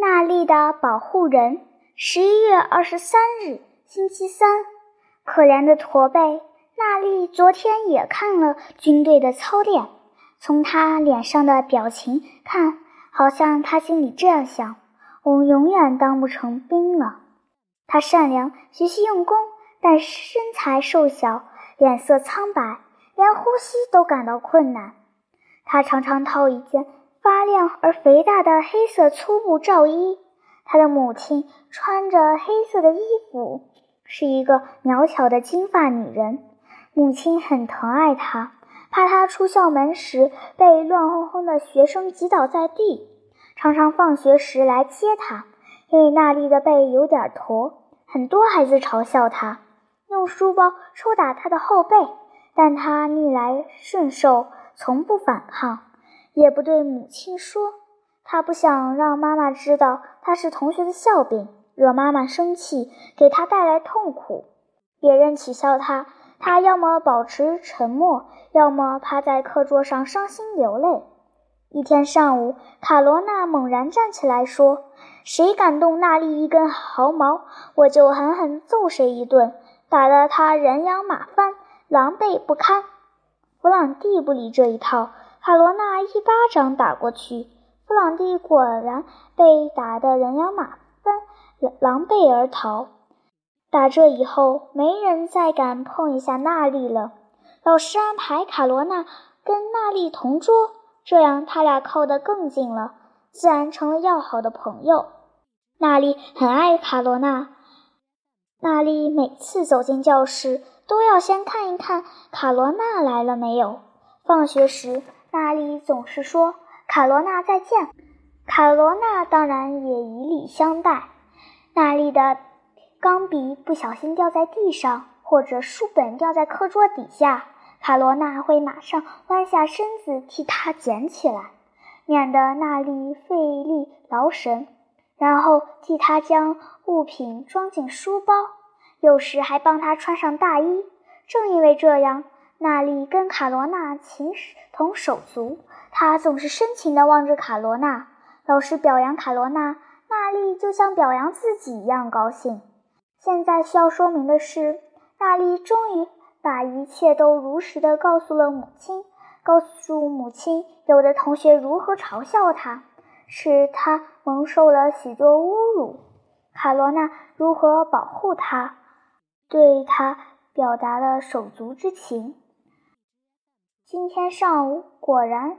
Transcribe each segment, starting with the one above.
娜丽的保护人。十一月二十三日，星期三。可怜的驼背，娜丽昨天也看了军队的操练。从她脸上的表情看，好像她心里这样想：我永远当不成兵了。她善良，学习用功，但身材瘦小，脸色苍白，连呼吸都感到困难。她常常套一件。发亮而肥大的黑色粗布罩衣，他的母亲穿着黑色的衣服，是一个苗条的金发女人。母亲很疼爱他，怕他出校门时被乱哄哄的学生挤倒在地，常常放学时来接他。因为娜丽的背有点驼，很多孩子嘲笑他，用书包抽打他的后背，但他逆来顺受，从不反抗。也不对母亲说，他不想让妈妈知道他是同学的笑柄，惹妈妈生气，给他带来痛苦。别人取笑他，他要么保持沉默，要么趴在课桌上伤心流泪。一天上午，卡罗娜猛然站起来说：“谁敢动娜丽一根毫毛，我就狠狠揍谁一顿，打得他人仰马翻，狼狈不堪。”弗朗蒂不理这一套。卡罗娜一巴掌打过去，弗朗蒂果然被打得人仰马翻，狼狈而逃。打这以后，没人再敢碰一下娜丽了。老师安排卡罗娜跟娜丽同桌，这样他俩靠得更近了，自然成了要好的朋友。娜丽很爱卡罗娜，娜丽每次走进教室，都要先看一看卡罗娜来了没有。放学时。娜丽总是说：“卡罗娜再见。”卡罗娜当然也以礼相待。娜丽的钢笔不小心掉在地上，或者书本掉在课桌底下，卡罗娜会马上弯下身子替她捡起来，免得娜丽费力劳神，然后替她将物品装进书包，有时还帮她穿上大衣。正因为这样。娜丽跟卡罗娜情同手足，她总是深情地望着卡罗娜。老师表扬卡罗娜，娜丽就像表扬自己一样高兴。现在需要说明的是，娜丽终于把一切都如实的告诉了母亲，告诉母亲有的同学如何嘲笑她，使她蒙受了许多侮辱；卡罗娜如何保护她，对她表达了手足之情。今天上午果然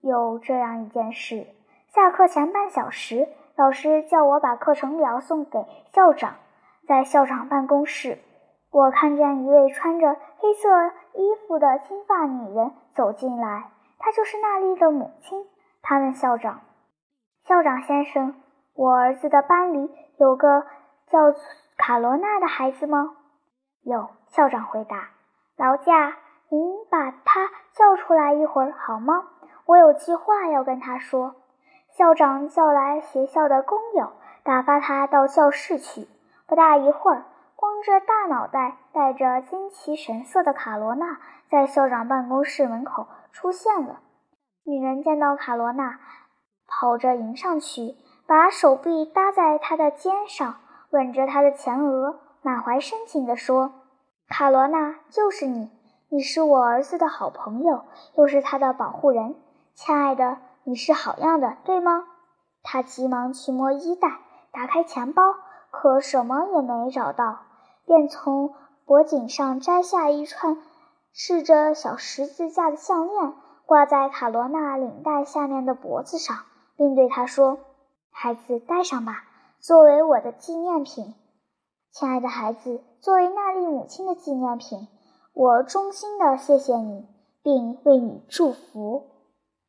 有这样一件事。下课前半小时，老师叫我把课程表送给校长。在校长办公室，我看见一位穿着黑色衣服的金发女人走进来，她就是娜丽的母亲。她问校长：“校长先生，我儿子的班里有个叫卡罗娜的孩子吗？”“有。”校长回答。“劳驾。”您把他叫出来一会儿好吗？我有句话要跟他说。校长叫来学校的工友，打发他到教室去。不大一会儿，光着大脑袋、带着惊奇神色的卡罗娜在校长办公室门口出现了。女人见到卡罗娜，跑着迎上去，把手臂搭在她的肩上，吻着她的前额，满怀深情地说：“卡罗娜，就是你。”你是我儿子的好朋友，又是他的保护人，亲爱的，你是好样的，对吗？他急忙去摸衣袋，打开钱包，可什么也没找到，便从脖颈上摘下一串饰着小十字架的项链，挂在卡罗娜领带下面的脖子上，并对她说：“孩子，戴上吧，作为我的纪念品。亲爱的孩子，作为娜丽母亲的纪念品。”我衷心的谢谢你，并为你祝福。